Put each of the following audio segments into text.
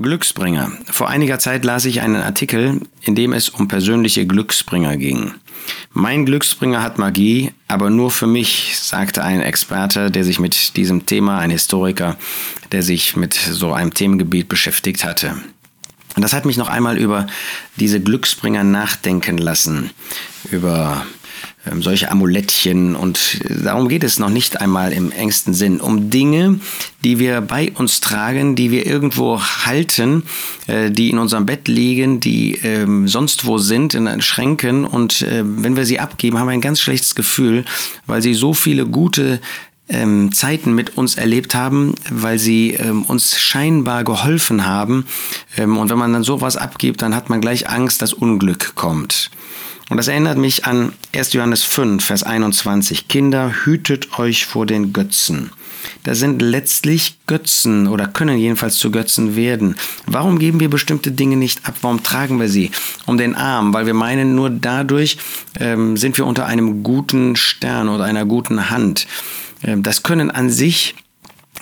Glücksbringer. Vor einiger Zeit las ich einen Artikel, in dem es um persönliche Glücksbringer ging. Mein Glücksbringer hat Magie, aber nur für mich, sagte ein Experte, der sich mit diesem Thema, ein Historiker, der sich mit so einem Themengebiet beschäftigt hatte. Und das hat mich noch einmal über diese Glücksbringer nachdenken lassen, über ähm, solche Amulettchen und darum geht es noch nicht einmal im engsten Sinn. Um Dinge, die wir bei uns tragen, die wir irgendwo halten, äh, die in unserem Bett liegen, die ähm, sonst wo sind, in Schränken und äh, wenn wir sie abgeben, haben wir ein ganz schlechtes Gefühl, weil sie so viele gute ähm, Zeiten mit uns erlebt haben, weil sie ähm, uns scheinbar geholfen haben. Ähm, und wenn man dann sowas abgibt, dann hat man gleich Angst, dass Unglück kommt. Und das erinnert mich an 1. Johannes 5, Vers 21. Kinder, hütet euch vor den Götzen. Da sind letztlich Götzen oder können jedenfalls zu Götzen werden. Warum geben wir bestimmte Dinge nicht ab? Warum tragen wir sie um den Arm? Weil wir meinen, nur dadurch ähm, sind wir unter einem guten Stern oder einer guten Hand. Ähm, das können an sich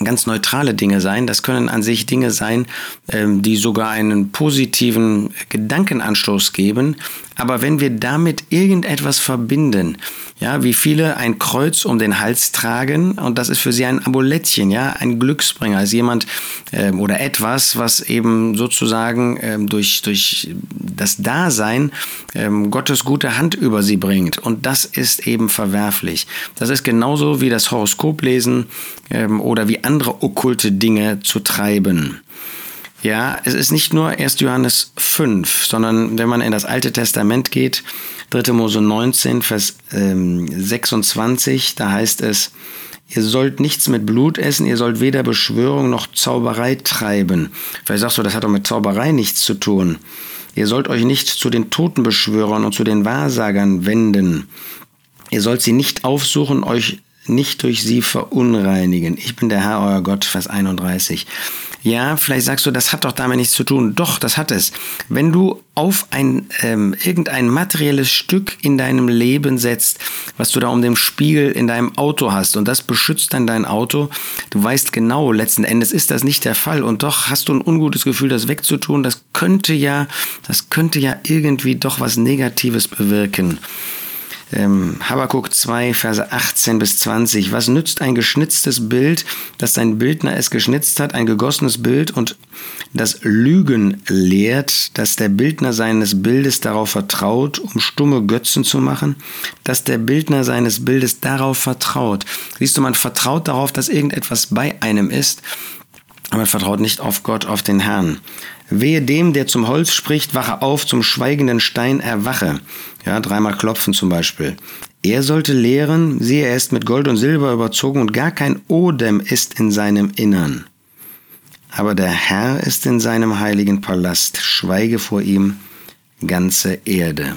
ganz neutrale Dinge sein. Das können an sich Dinge sein, ähm, die sogar einen positiven Gedankenanstoß geben. Aber wenn wir damit irgendetwas verbinden, ja, wie viele ein Kreuz um den Hals tragen und das ist für sie ein Amulettchen, ja, ein Glücksbringer, ist jemand ähm, oder etwas, was eben sozusagen ähm, durch, durch das Dasein ähm, Gottes gute Hand über sie bringt. Und das ist eben verwerflich. Das ist genauso wie das Horoskoplesen ähm, oder wie andere okkulte Dinge zu treiben. Ja, es ist nicht nur 1. Johannes 5, sondern wenn man in das Alte Testament geht, 3. Mose 19, Vers ähm, 26, da heißt es, Ihr sollt nichts mit Blut essen, ihr sollt weder Beschwörung noch Zauberei treiben. Vielleicht sagst du, das hat doch mit Zauberei nichts zu tun. Ihr sollt euch nicht zu den Totenbeschwörern und zu den Wahrsagern wenden. Ihr sollt sie nicht aufsuchen, euch nicht durch sie verunreinigen. Ich bin der Herr, euer Gott, Vers 31. Ja, vielleicht sagst du, das hat doch damit nichts zu tun. Doch, das hat es. Wenn du auf ein ähm, irgendein materielles Stück in deinem Leben setzt, was du da um den Spiegel in deinem Auto hast und das beschützt dann dein Auto, du weißt genau, letzten Endes ist das nicht der Fall und doch hast du ein ungutes Gefühl, das wegzutun. Das könnte ja, das könnte ja irgendwie doch was Negatives bewirken. Ähm, Habakkuk 2, Verse 18 bis 20. Was nützt ein geschnitztes Bild, dass sein Bildner es geschnitzt hat, ein gegossenes Bild und das Lügen lehrt, dass der Bildner seines Bildes darauf vertraut, um stumme Götzen zu machen, dass der Bildner seines Bildes darauf vertraut. Siehst du, man vertraut darauf, dass irgendetwas bei einem ist, aber vertraut nicht auf Gott, auf den Herrn. Wehe dem, der zum Holz spricht, wache auf, zum schweigenden Stein erwache. Ja, dreimal klopfen zum Beispiel. Er sollte lehren, siehe, er ist mit Gold und Silber überzogen und gar kein Odem ist in seinem Innern. Aber der Herr ist in seinem heiligen Palast, schweige vor ihm ganze Erde.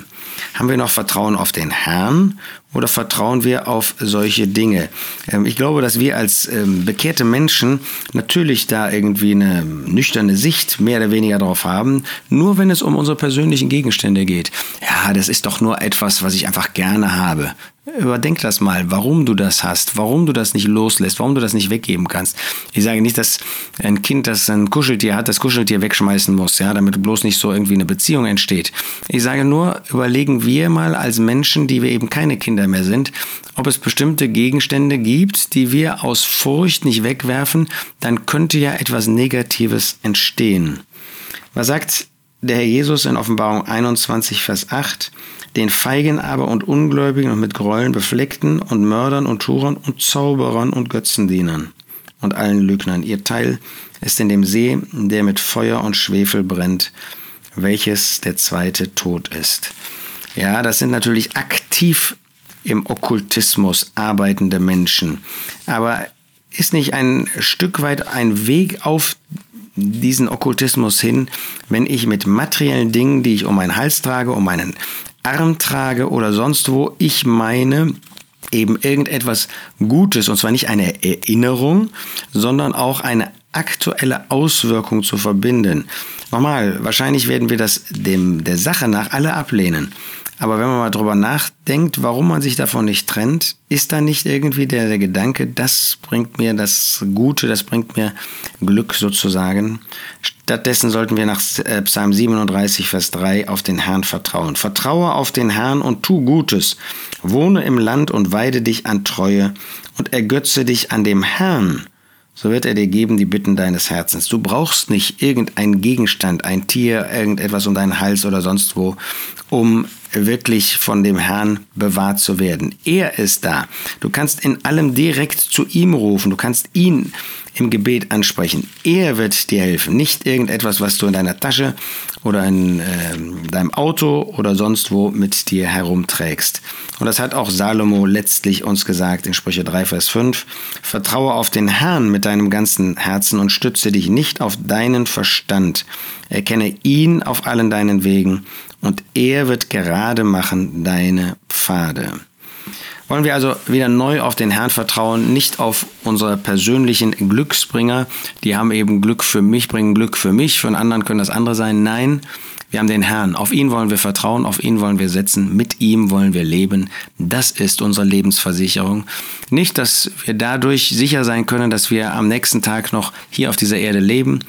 Haben wir noch Vertrauen auf den Herrn oder vertrauen wir auf solche Dinge? Ähm, ich glaube, dass wir als ähm, bekehrte Menschen natürlich da irgendwie eine nüchterne Sicht mehr oder weniger drauf haben, nur wenn es um unsere persönlichen Gegenstände geht. Ja, das ist doch nur etwas, was ich einfach gerne habe. Überdenk das mal, warum du das hast, warum du das nicht loslässt, warum du das nicht weggeben kannst. Ich sage nicht, dass ein Kind, das ein Kuscheltier hat, das Kuscheltier wegschmeißen muss, ja, damit bloß nicht so irgendwie eine Beziehung entsteht. Ich sage nur, überlegen wir mal als Menschen, die wir eben keine Kinder mehr sind, ob es bestimmte Gegenstände gibt, die wir aus Furcht nicht wegwerfen, dann könnte ja etwas Negatives entstehen. Was sagt der Herr Jesus in Offenbarung 21, Vers 8? den Feigen aber und Ungläubigen und mit Gräueln befleckten und Mördern und Turern und Zauberern und Götzendienern und allen Lügnern. Ihr Teil ist in dem See, der mit Feuer und Schwefel brennt, welches der zweite Tod ist. Ja, das sind natürlich aktiv im Okkultismus arbeitende Menschen. Aber ist nicht ein Stück weit ein Weg auf diesen Okkultismus hin, wenn ich mit materiellen Dingen, die ich um meinen Hals trage, um meinen Arm trage oder sonst wo, ich meine eben irgendetwas Gutes, und zwar nicht eine Erinnerung, sondern auch eine aktuelle Auswirkung zu verbinden. Nochmal, wahrscheinlich werden wir das dem, der Sache nach alle ablehnen. Aber wenn man mal drüber nachdenkt, warum man sich davon nicht trennt, ist da nicht irgendwie der, der Gedanke, das bringt mir das Gute, das bringt mir Glück sozusagen. Stattdessen sollten wir nach äh, Psalm 37, Vers 3 auf den Herrn vertrauen. Vertraue auf den Herrn und tu Gutes. Wohne im Land und weide dich an Treue und ergötze dich an dem Herrn so wird er dir geben die Bitten deines Herzens. Du brauchst nicht irgendein Gegenstand, ein Tier, irgendetwas um deinen Hals oder sonst wo, um wirklich von dem Herrn bewahrt zu werden. Er ist da. Du kannst in allem direkt zu ihm rufen. Du kannst ihn im Gebet ansprechen. Er wird dir helfen. Nicht irgendetwas, was du in deiner Tasche oder in äh, deinem Auto oder sonst wo mit dir herumträgst. Und das hat auch Salomo letztlich uns gesagt in Sprüche 3, Vers 5. Vertraue auf den Herrn mit deinem ganzen Herzen und stütze dich nicht auf deinen Verstand. Erkenne ihn auf allen deinen Wegen und er wird gerade machen deine Pfade. Wollen wir also wieder neu auf den Herrn vertrauen, nicht auf unsere persönlichen Glücksbringer, die haben eben Glück für mich, bringen Glück für mich, für einen anderen können das andere sein. Nein, wir haben den Herrn. Auf ihn wollen wir vertrauen, auf ihn wollen wir setzen, mit ihm wollen wir leben. Das ist unsere Lebensversicherung. Nicht, dass wir dadurch sicher sein können, dass wir am nächsten Tag noch hier auf dieser Erde leben.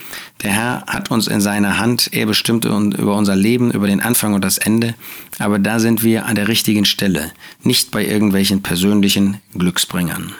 Der Herr hat uns in seiner Hand. Er bestimmt über unser Leben, über den Anfang und das Ende. Aber da sind wir an der richtigen Stelle, nicht bei irgendwelchen persönlichen Glücksbringern.